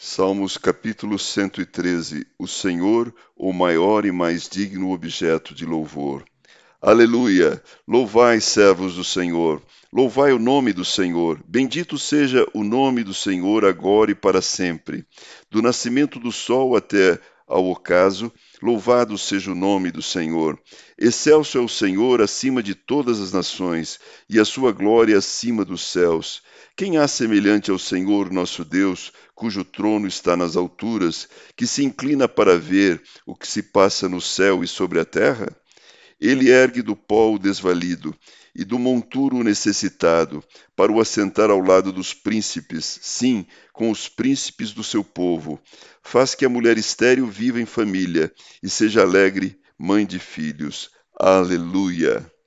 Salmos capítulo 113 O Senhor, o maior e mais digno objeto de louvor. Aleluia! Louvai, servos do Senhor, louvai o nome do Senhor. Bendito seja o nome do Senhor agora e para sempre. Do nascimento do sol até ao ocaso, louvado seja o nome do Senhor. Excelso é o Senhor acima de todas as nações, e a sua glória acima dos céus. Quem há semelhante ao Senhor nosso Deus, cujo trono está nas alturas, que se inclina para ver o que se passa no céu e sobre a terra? Ele ergue do pó o desvalido e do monturo o necessitado, para o assentar ao lado dos príncipes, sim, com os príncipes do seu povo. Faz que a mulher estéril viva em família e seja alegre, mãe de filhos. Aleluia!